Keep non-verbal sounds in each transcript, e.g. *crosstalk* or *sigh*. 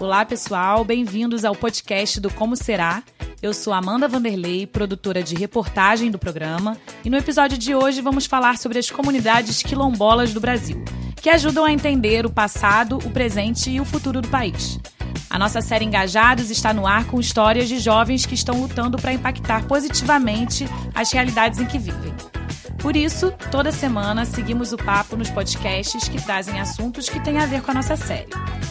Olá, pessoal, bem-vindos ao podcast do Como Será. Eu sou Amanda Vanderlei, produtora de reportagem do programa, e no episódio de hoje vamos falar sobre as comunidades quilombolas do Brasil, que ajudam a entender o passado, o presente e o futuro do país. A nossa série Engajados está no ar com histórias de jovens que estão lutando para impactar positivamente as realidades em que vivem. Por isso, toda semana seguimos o papo nos podcasts que trazem assuntos que têm a ver com a nossa série.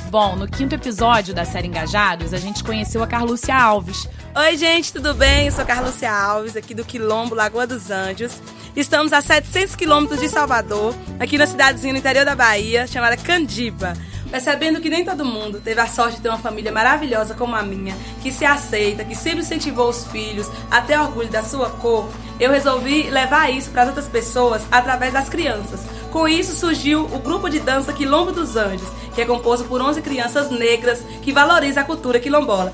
Bom, no quinto episódio da série Engajados, a gente conheceu a Carlúcia Alves. Oi, gente, tudo bem? Eu sou Carlúcia Alves, aqui do Quilombo Lagoa dos Anjos. Estamos a 700 quilômetros de Salvador, aqui na cidadezinha no interior da Bahia, chamada Candiba. Percebendo que nem todo mundo teve a sorte de ter uma família maravilhosa como a minha, que se aceita, que sempre incentivou os filhos, até orgulho da sua cor, eu resolvi levar isso para outras pessoas através das crianças. Com isso surgiu o grupo de dança Quilombo dos Anjos, que é composto por 11 crianças negras que valoriza a cultura quilombola.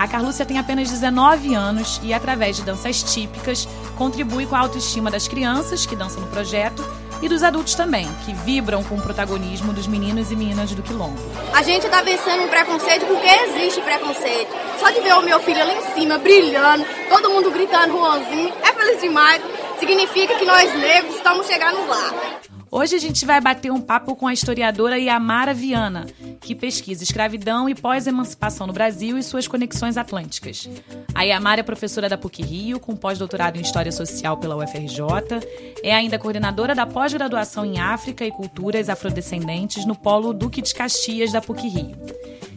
A Carlúcia tem apenas 19 anos e, através de danças típicas, contribui com a autoestima das crianças que dançam no projeto e dos adultos também, que vibram com o protagonismo dos meninos e meninas do Quilombo. A gente está vencendo um preconceito porque existe preconceito. Só de ver o meu filho ali em cima, brilhando, todo mundo gritando Juanzinho, é feliz demais. Significa que nós negros estamos chegando lá. Hoje a gente vai bater um papo com a historiadora Yamara Viana, que pesquisa escravidão e pós-emancipação no Brasil e suas conexões atlânticas. A Yamara é professora da PUC Rio, com pós-doutorado em História Social pela UFRJ, é ainda coordenadora da pós-graduação em África e Culturas Afrodescendentes no Polo Duque de Caxias da PUC Rio.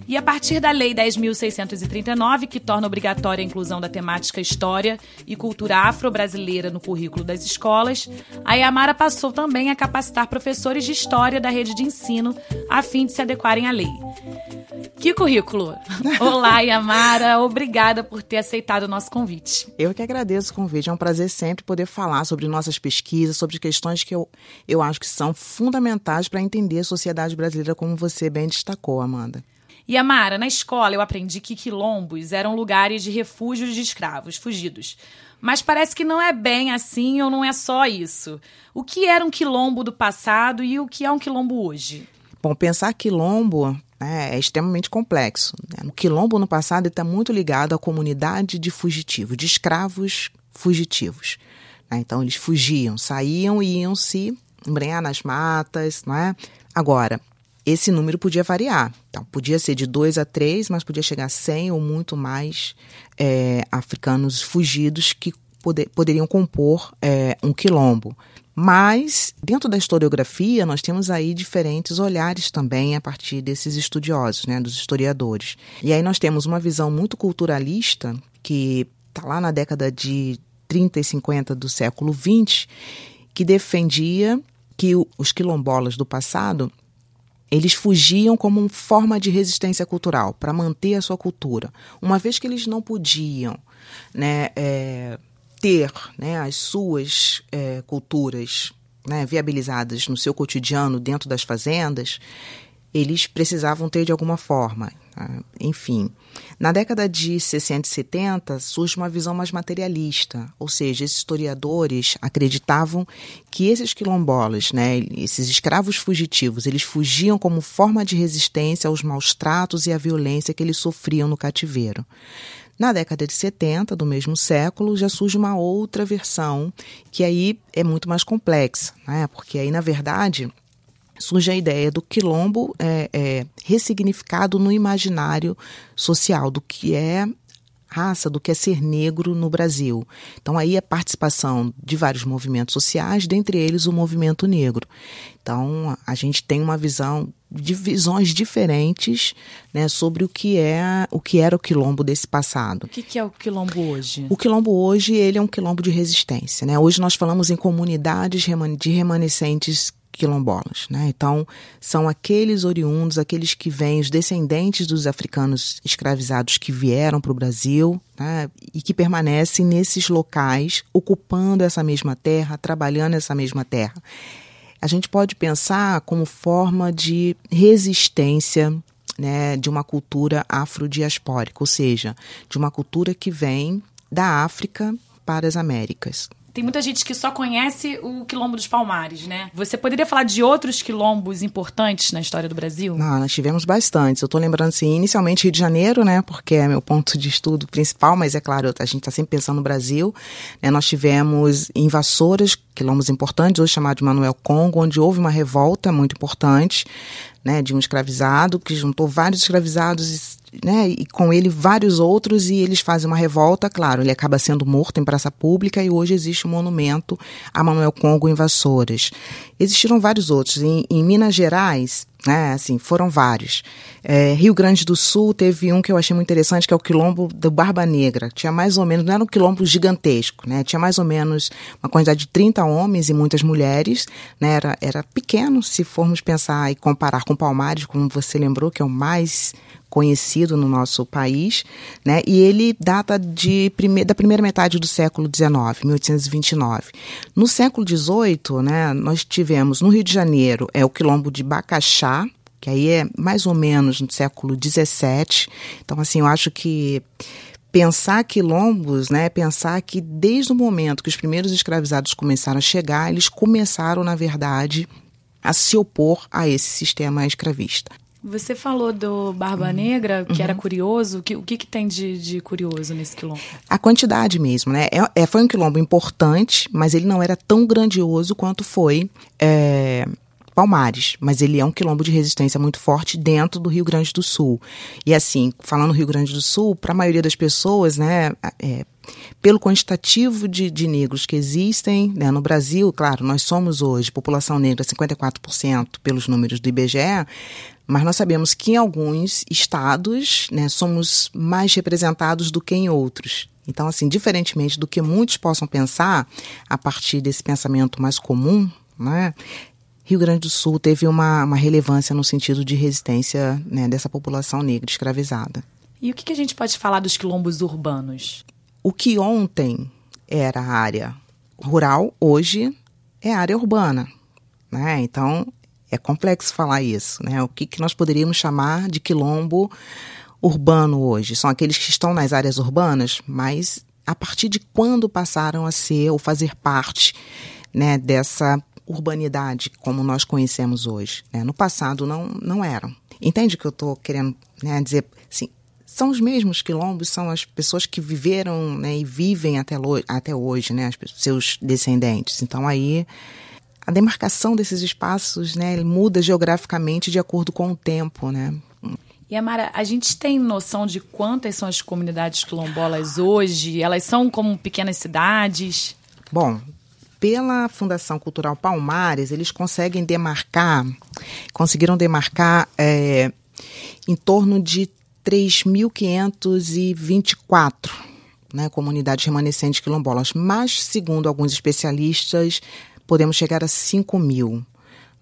E a partir da Lei 10.639, que torna obrigatória a inclusão da temática História e Cultura Afro-Brasileira no currículo das escolas, a Yamara passou também a capacitar professores de História da rede de ensino a fim de se adequarem à lei. Que currículo! *laughs* Olá, Yamara, obrigada por ter aceitado o nosso convite. Eu que agradeço o convite, é um prazer sempre poder falar sobre nossas pesquisas, sobre questões que eu, eu acho que são fundamentais para entender a sociedade brasileira, como você bem destacou, Amanda. E Amara, na escola eu aprendi que quilombos eram lugares de refúgios de escravos fugidos. Mas parece que não é bem assim ou não é só isso. O que era um quilombo do passado e o que é um quilombo hoje? Bom, pensar quilombo né, é extremamente complexo. Né? O quilombo no passado está muito ligado à comunidade de fugitivos, de escravos fugitivos. Né? Então eles fugiam, saíam e iam se embrenhar nas matas, não é? Agora, esse número podia variar. Então, podia ser de 2 a 3, mas podia chegar a 100 ou muito mais é, africanos fugidos que poder, poderiam compor é, um quilombo. Mas, dentro da historiografia, nós temos aí diferentes olhares também a partir desses estudiosos, né, dos historiadores. E aí nós temos uma visão muito culturalista, que está lá na década de 30 e 50 do século 20, que defendia que os quilombolas do passado eles fugiam como forma de resistência cultural, para manter a sua cultura. Uma vez que eles não podiam né, é, ter né, as suas é, culturas né, viabilizadas no seu cotidiano dentro das fazendas, eles precisavam ter de alguma forma. Tá? Enfim, na década de 60 e 70 surge uma visão mais materialista, ou seja, esses historiadores acreditavam que esses quilombolas, né, esses escravos fugitivos, eles fugiam como forma de resistência aos maus tratos e à violência que eles sofriam no cativeiro. Na década de 70 do mesmo século já surge uma outra versão que aí é muito mais complexa, né? porque aí na verdade surge a ideia do quilombo é, é, ressignificado no imaginário social, do que é raça, do que é ser negro no Brasil. Então, aí a participação de vários movimentos sociais, dentre eles o movimento negro. Então, a gente tem uma visão de visões diferentes né, sobre o que é o que era o quilombo desse passado. O que, que, é o quilombo hoje? O quilombo hoje ele é um quilombo de resistência. Né? Hoje nós falamos em comunidades de remanescentes quilombolas. Né? Então, são aqueles oriundos, aqueles que vêm, os descendentes dos africanos escravizados que vieram para o Brasil né? e que permanecem nesses locais, ocupando essa mesma terra, trabalhando essa mesma terra. A gente pode pensar como forma de resistência né, de uma cultura afrodiaspórica, ou seja, de uma cultura que vem da África para as Américas. Tem muita gente que só conhece o Quilombo dos Palmares, né? Você poderia falar de outros quilombos importantes na história do Brasil? Não, nós tivemos bastantes. Eu estou lembrando, assim, inicialmente Rio de Janeiro, né? Porque é meu ponto de estudo principal, mas é claro, a gente está sempre pensando no Brasil. Né? Nós tivemos invasoras, quilombos importantes, hoje chamado de Manuel Congo, onde houve uma revolta muito importante, né? De um escravizado que juntou vários escravizados né, e com ele vários outros, e eles fazem uma revolta, claro, ele acaba sendo morto em praça pública e hoje existe um monumento a Manuel Congo em Vassouras. Existiram vários outros. Em, em Minas Gerais, né, assim, foram vários. É, Rio Grande do Sul teve um que eu achei muito interessante, que é o quilombo do Barba Negra. Tinha mais ou menos, não era um quilombo gigantesco, né? Tinha mais ou menos uma quantidade de 30 homens e muitas mulheres, né? Era, era pequeno, se formos pensar e comparar com Palmares, como você lembrou, que é o mais conhecido no nosso país, né? E ele data de prime da primeira metade do século XIX, 1829. No século XVIII, né, nós tivemos no Rio de Janeiro é o quilombo de Bacaxá, que aí é mais ou menos no século XVII. Então, assim, eu acho que pensar quilombos, né, pensar que desde o momento que os primeiros escravizados começaram a chegar, eles começaram, na verdade, a se opor a esse sistema escravista. Você falou do Barba. Negra, que uhum. era curioso. O que, o que, que tem de, de, curioso nesse quilombo? A quantidade mesmo, né? É, é, foi um quilombo importante, mas ele não era tão grandioso quanto foi é, Palmares, mas ele é um quilombo de resistência muito forte dentro do Rio Grande do Sul. E assim, falando Rio Grande do Sul, para a maioria das pessoas, né, é, pelo quantitativo de, de, negros que existem né, no Brasil, claro, nós somos hoje população negra 54% pelos números do IBGE, mas nós sabemos que em alguns estados né, somos mais representados do que em outros. Então, assim, diferentemente do que muitos possam pensar, a partir desse pensamento mais comum, né, Rio Grande do Sul teve uma, uma relevância no sentido de resistência né, dessa população negra escravizada. E o que, que a gente pode falar dos quilombos urbanos? O que ontem era área rural, hoje é área urbana. Né? Então, é complexo falar isso, né? O que, que nós poderíamos chamar de quilombo urbano hoje? São aqueles que estão nas áreas urbanas, mas a partir de quando passaram a ser ou fazer parte né, dessa urbanidade como nós conhecemos hoje? Né? No passado não, não eram. Entende o que eu estou querendo né, dizer? Assim, são os mesmos quilombos, são as pessoas que viveram né, e vivem até, até hoje, né, seus descendentes. Então aí a demarcação desses espaços, né, muda geograficamente de acordo com o tempo, né? E Amara, a gente tem noção de quantas são as comunidades quilombolas hoje? Elas são como pequenas cidades? Bom, pela Fundação Cultural Palmares, eles conseguem demarcar, conseguiram demarcar é, em torno de 3.524 né, comunidades remanescentes quilombolas. Mas, segundo alguns especialistas, podemos chegar a 5 mil.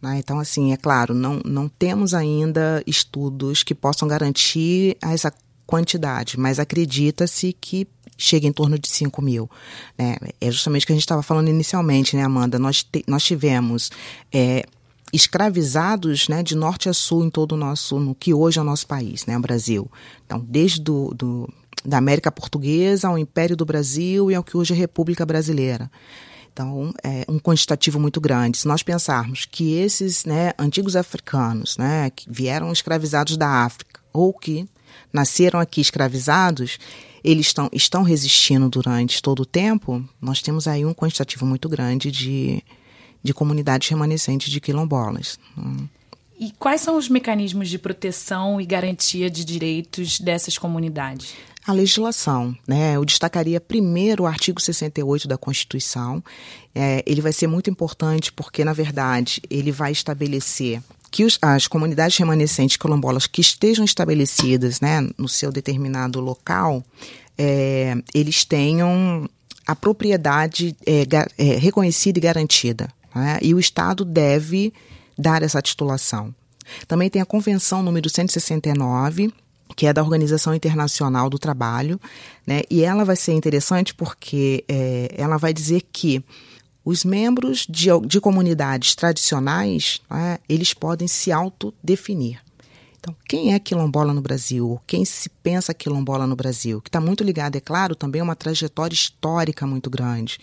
Né? Então, assim, é claro, não, não temos ainda estudos que possam garantir essa quantidade, mas acredita-se que chega em torno de 5 mil. Né? É justamente o que a gente estava falando inicialmente, né, Amanda? Nós, te, nós tivemos é, escravizados né, de norte a sul em todo o nosso, no que hoje é o nosso país, né, o Brasil. Então, desde do, do, da América Portuguesa ao Império do Brasil e ao que hoje é a República Brasileira. Então, é um quantitativo muito grande. Se nós pensarmos que esses né, antigos africanos, né, que vieram escravizados da África, ou que nasceram aqui escravizados, eles estão, estão resistindo durante todo o tempo, nós temos aí um quantitativo muito grande de, de comunidades remanescentes de quilombolas. E quais são os mecanismos de proteção e garantia de direitos dessas comunidades? a legislação. Né? Eu destacaria primeiro o artigo 68 da Constituição. É, ele vai ser muito importante porque, na verdade, ele vai estabelecer que os, as comunidades remanescentes quilombolas que estejam estabelecidas né, no seu determinado local, é, eles tenham a propriedade é, é reconhecida e garantida. Né? E o Estado deve dar essa titulação. Também tem a Convenção número 169, que é da Organização Internacional do Trabalho, né? E ela vai ser interessante porque é, ela vai dizer que os membros de, de comunidades tradicionais, né, eles podem se autodefinir. Então, quem é quilombola no Brasil? Quem se pensa quilombola no Brasil? Que está muito ligado, é claro, também a uma trajetória histórica muito grande.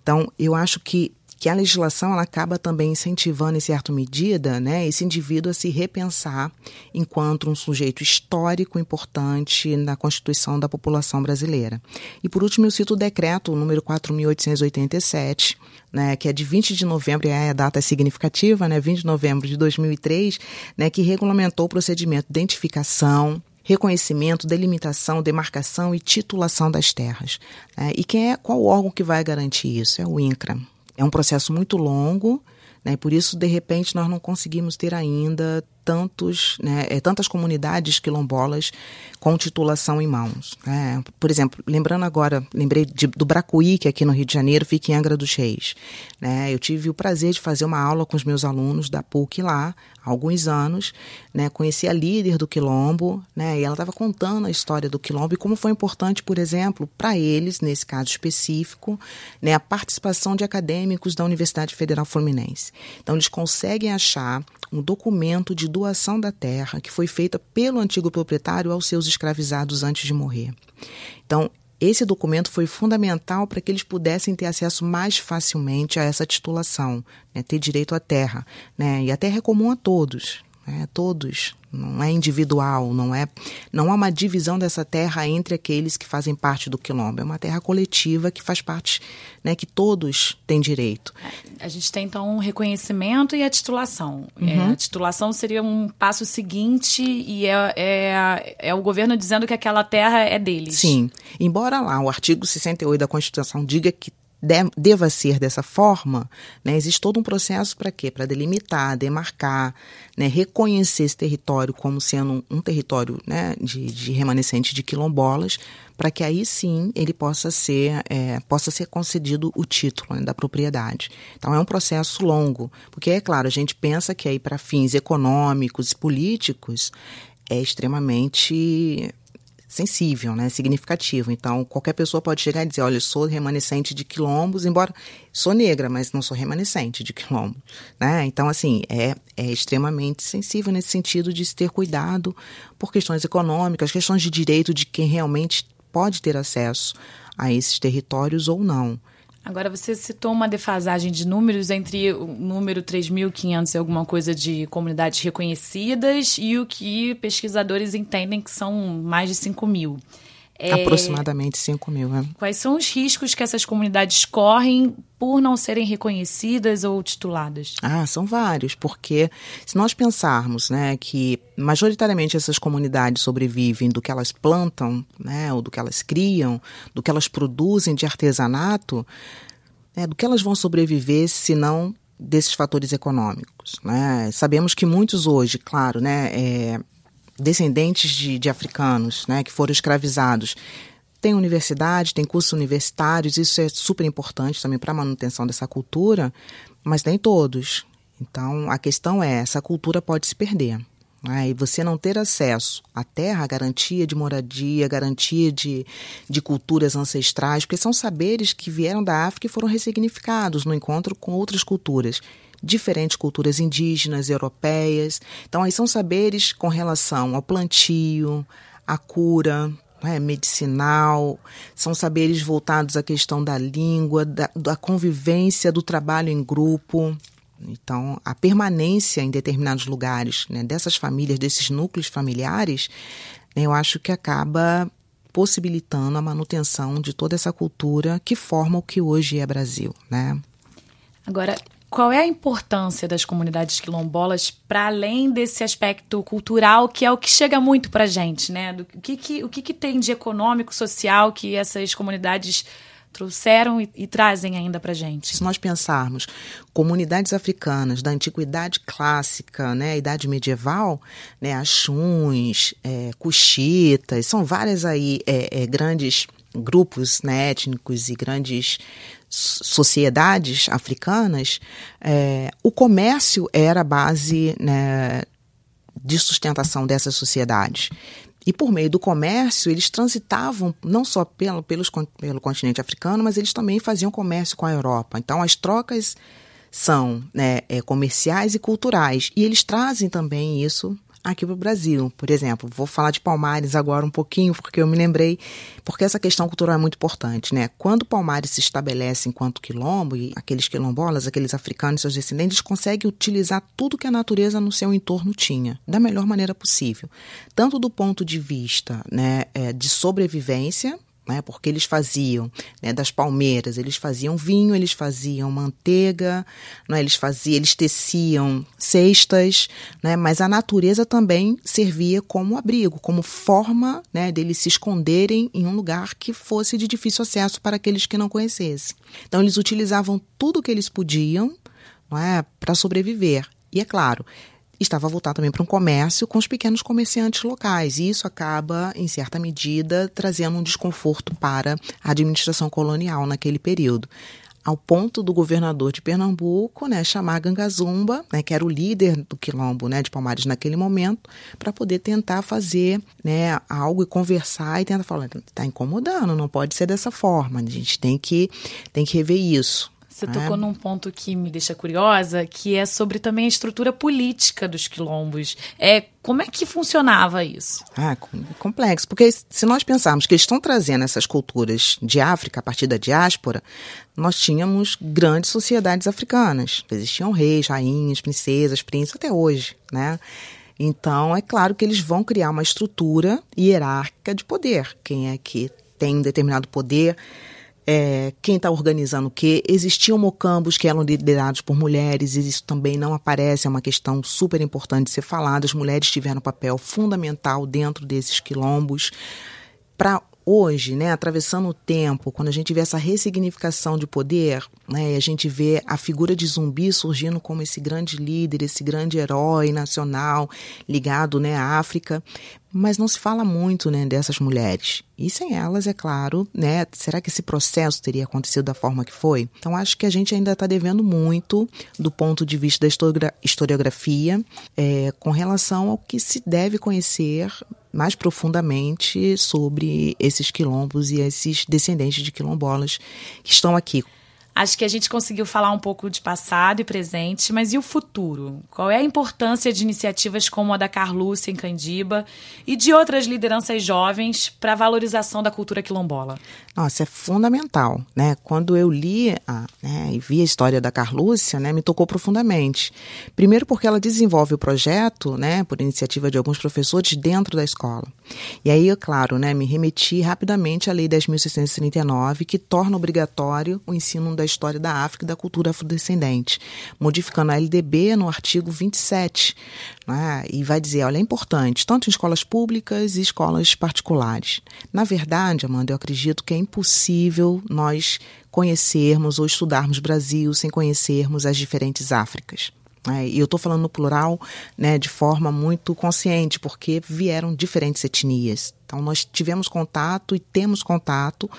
Então, eu acho que que a legislação ela acaba também incentivando, em certa medida, né, esse indivíduo a se repensar enquanto um sujeito histórico importante na constituição da população brasileira. E, por último, eu cito o decreto número 4.887, né, que é de 20 de novembro, e a data é significativa, né, 20 de novembro de 2003, né, que regulamentou o procedimento de identificação, reconhecimento, delimitação, demarcação e titulação das terras. Né? E quem é qual órgão que vai garantir isso? É o INCRA. É um processo muito longo, né? por isso, de repente, nós não conseguimos ter ainda tantos, né, é, tantas comunidades quilombolas com titulação em mãos. Né? Por exemplo, lembrando agora, lembrei de, do Bracuí, que aqui no Rio de Janeiro fica em Angra dos Reis. Né? Eu tive o prazer de fazer uma aula com os meus alunos da PUC lá, há alguns anos, né? conheci a líder do Quilombo, né? e ela estava contando a história do Quilombo e como foi importante, por exemplo, para eles, nesse caso específico, né? a participação de acadêmicos da Universidade Federal Fluminense. Então, eles conseguem achar um documento de doação da terra que foi feita pelo antigo proprietário aos seus escravizados antes de morrer. Então, esse documento foi fundamental para que eles pudessem ter acesso mais facilmente a essa titulação, né, ter direito à terra. Né, e a terra é comum a todos, né, todos não é individual, não é não há uma divisão dessa terra entre aqueles que fazem parte do quilombo, é uma terra coletiva que faz parte, né, que todos têm direito. A gente tem então um reconhecimento e a titulação. É, uhum. É, a titulação seria um passo seguinte e é, é, é o governo dizendo que aquela terra é deles. Sim, embora lá o artigo 68 da Constituição diga que deva ser dessa forma, né, existe todo um processo para quê? Para delimitar, demarcar, né, reconhecer esse território como sendo um, um território né, de, de remanescente de quilombolas, para que aí sim ele possa ser, é, possa ser concedido o título né, da propriedade. Então é um processo longo, porque é claro, a gente pensa que aí para fins econômicos e políticos é extremamente sensível, né, significativo. Então, qualquer pessoa pode chegar e dizer, olha, eu sou remanescente de quilombos, embora sou negra, mas não sou remanescente de quilombo, né? Então, assim, é, é extremamente sensível nesse sentido de se ter cuidado por questões econômicas, questões de direito de quem realmente pode ter acesso a esses territórios ou não. Agora, você citou uma defasagem de números entre o número 3.500 e alguma coisa de comunidades reconhecidas e o que pesquisadores entendem que são mais de 5 mil. É, Aproximadamente 5 mil. Né? Quais são os riscos que essas comunidades correm por não serem reconhecidas ou tituladas? Ah, são vários, porque se nós pensarmos né, que majoritariamente essas comunidades sobrevivem do que elas plantam, né, ou do que elas criam, do que elas produzem de artesanato, né, do que elas vão sobreviver se não desses fatores econômicos. Né? Sabemos que muitos hoje, claro, né, é, descendentes de, de africanos né, que foram escravizados tem universidade, tem cursos universitários, isso é super importante também para a manutenção dessa cultura, mas nem todos. Então, a questão é: essa cultura pode se perder. Né? E você não ter acesso à terra, garantia de moradia, garantia de, de culturas ancestrais, porque são saberes que vieram da África e foram ressignificados no encontro com outras culturas diferentes culturas indígenas, europeias. Então, aí são saberes com relação ao plantio, à cura, é, medicinal, são saberes voltados à questão da língua, da, da convivência, do trabalho em grupo. Então, a permanência em determinados lugares né, dessas famílias, desses núcleos familiares, né, eu acho que acaba possibilitando a manutenção de toda essa cultura que forma o que hoje é Brasil, né? Agora, qual é a importância das comunidades quilombolas para além desse aspecto cultural que é o que chega muito para gente, né? Do, o que, que, o que, que tem de econômico, social que essas comunidades trouxeram e, e trazem ainda para gente? Se nós pensarmos comunidades africanas da antiguidade clássica, né, idade medieval, né, Axuns, é, Cuxitas, são várias aí é, é, grandes grupos né, étnicos e grandes sociedades africanas, é, o comércio era a base né, de sustentação dessas sociedades. E por meio do comércio, eles transitavam não só pelo, pelos, pelo continente africano, mas eles também faziam comércio com a Europa. Então, as trocas são né, é, comerciais e culturais. E eles trazem também isso aqui para o Brasil. Por exemplo, vou falar de Palmares agora um pouquinho, porque eu me lembrei, porque essa questão cultural é muito importante, né? Quando Palmares se estabelece enquanto quilombo, e aqueles quilombolas, aqueles africanos e seus descendentes conseguem utilizar tudo que a natureza no seu entorno tinha, da melhor maneira possível. Tanto do ponto de vista né, é, de sobrevivência, né, porque eles faziam né, das palmeiras, eles faziam vinho, eles faziam manteiga, né, eles faziam, eles teciam cestas, né, mas a natureza também servia como abrigo, como forma né, deles se esconderem em um lugar que fosse de difícil acesso para aqueles que não conhecessem. Então eles utilizavam tudo o que eles podiam é, para sobreviver. E é claro, estava voltado também para um comércio com os pequenos comerciantes locais. E isso acaba, em certa medida, trazendo um desconforto para a administração colonial naquele período. Ao ponto do governador de Pernambuco né, chamar Gangazumba, né, que era o líder do quilombo né, de Palmares naquele momento, para poder tentar fazer né, algo e conversar e tentar falar: está incomodando, não pode ser dessa forma, a gente tem que, tem que rever isso. Você é. tocou num ponto que me deixa curiosa, que é sobre também a estrutura política dos quilombos. É, como é que funcionava isso? Ah, complexo. Porque se nós pensarmos que eles estão trazendo essas culturas de África a partir da diáspora, nós tínhamos grandes sociedades africanas. Existiam reis, rainhas, princesas, príncipes, até hoje, né? Então, é claro que eles vão criar uma estrutura hierárquica de poder. Quem é que tem um determinado poder é, quem está organizando o quê. Existiam mocambos que eram liderados por mulheres, e isso também não aparece, é uma questão super importante de ser falada. As mulheres tiveram um papel fundamental dentro desses quilombos. Para hoje, né, atravessando o tempo, quando a gente vê essa ressignificação de poder, né, a gente vê a figura de zumbi surgindo como esse grande líder, esse grande herói nacional ligado né, à África, mas não se fala muito né, dessas mulheres. E sem elas, é claro, né, será que esse processo teria acontecido da forma que foi? Então, acho que a gente ainda está devendo muito do ponto de vista da historiografia é, com relação ao que se deve conhecer mais profundamente sobre esses quilombos e esses descendentes de quilombolas que estão aqui. Acho que a gente conseguiu falar um pouco de passado e presente, mas e o futuro? Qual é a importância de iniciativas como a da Carlúcia em Candiba e de outras lideranças jovens para a valorização da cultura quilombola? Nossa, é fundamental, né? Quando eu li a, né, e vi a história da Carlúcia, né, me tocou profundamente. Primeiro porque ela desenvolve o projeto, né, por iniciativa de alguns professores dentro da escola. E aí, é claro, né, me remeti rapidamente à Lei 10.639, que torna obrigatório o ensino da história da África e da cultura afrodescendente, modificando a LDB no artigo 27. Né, e vai dizer, olha, é importante, tanto em escolas públicas e escolas particulares. Na verdade, Amanda, eu acredito que é impossível nós conhecermos ou estudarmos Brasil sem conhecermos as diferentes Áfricas. É, e eu estou falando no plural né, de forma muito consciente, porque vieram diferentes etnias. Então, nós tivemos contato e temos contato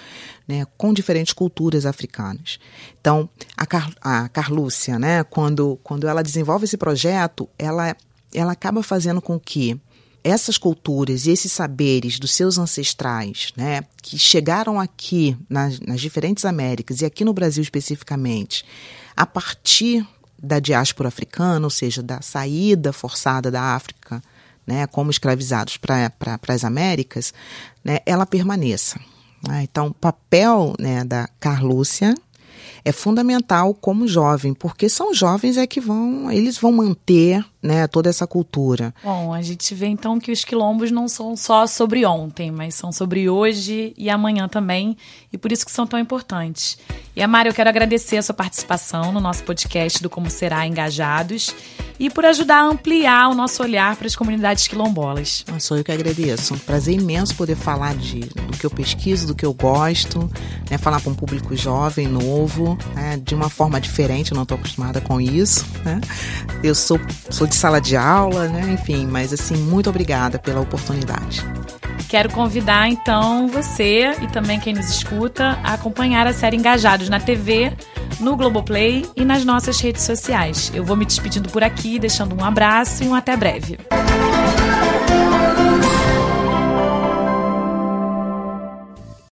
né, com diferentes culturas africanas. Então, a, Car a Carlúcia, né, quando, quando ela desenvolve esse projeto, ela, ela acaba fazendo com que essas culturas e esses saberes dos seus ancestrais, né, que chegaram aqui nas, nas diferentes Américas e aqui no Brasil especificamente, a partir da diáspora africana, ou seja, da saída forçada da África, né, como escravizados para pra, as Américas, né, ela permaneça. Né? Então, o papel né, da Carlúcia é fundamental como jovem, porque são jovens é que vão, eles vão manter né, toda essa cultura. Bom, a gente vê então que os quilombos não são só sobre ontem, mas são sobre hoje e amanhã também, e por isso que são tão importantes. E Amara, eu quero agradecer a sua participação no nosso podcast do Como Será Engajados e por ajudar a ampliar o nosso olhar para as comunidades quilombolas. Ah, sou eu que agradeço. Um prazer imenso poder falar de, do que eu pesquiso, do que eu gosto, né, falar para um público jovem, novo, né, de uma forma diferente, eu não estou acostumada com isso. Né? Eu sou, sou de sala de aula, né, enfim, mas assim, muito obrigada pela oportunidade. Quero convidar então você e também quem nos escuta a acompanhar a série Engajados na TV, no Globoplay e nas nossas redes sociais. Eu vou me despedindo por aqui, deixando um abraço e um até breve.